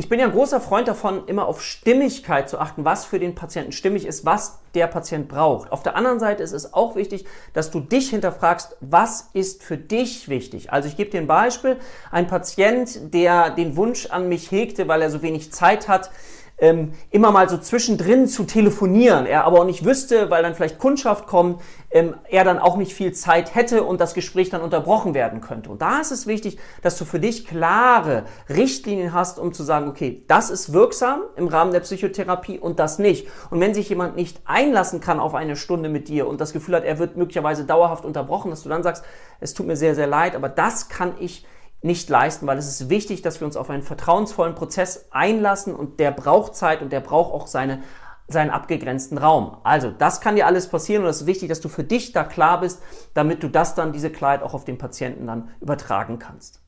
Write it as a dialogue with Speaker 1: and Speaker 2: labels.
Speaker 1: Ich bin ja ein großer Freund davon, immer auf Stimmigkeit zu achten, was für den Patienten stimmig ist, was der Patient braucht. Auf der anderen Seite ist es auch wichtig, dass du dich hinterfragst, was ist für dich wichtig. Also ich gebe dir ein Beispiel. Ein Patient, der den Wunsch an mich hegte, weil er so wenig Zeit hat, ähm, immer mal so zwischendrin zu telefonieren, er aber auch nicht wüsste, weil dann vielleicht Kundschaft kommt, ähm, er dann auch nicht viel Zeit hätte und das Gespräch dann unterbrochen werden könnte. Und da ist es wichtig, dass du für dich klare Richtlinien hast, um zu sagen, okay, das ist wirksam im Rahmen der Psychotherapie und das nicht. Und wenn sich jemand nicht einlassen kann auf eine Stunde mit dir und das Gefühl hat, er wird möglicherweise dauerhaft unterbrochen, dass du dann sagst, es tut mir sehr, sehr leid, aber das kann ich nicht leisten, weil es ist wichtig, dass wir uns auf einen vertrauensvollen Prozess einlassen und der braucht Zeit und der braucht auch seine, seinen abgegrenzten Raum. Also, das kann dir alles passieren und es ist wichtig, dass du für dich da klar bist, damit du das dann, diese Klarheit auch auf den Patienten dann übertragen kannst.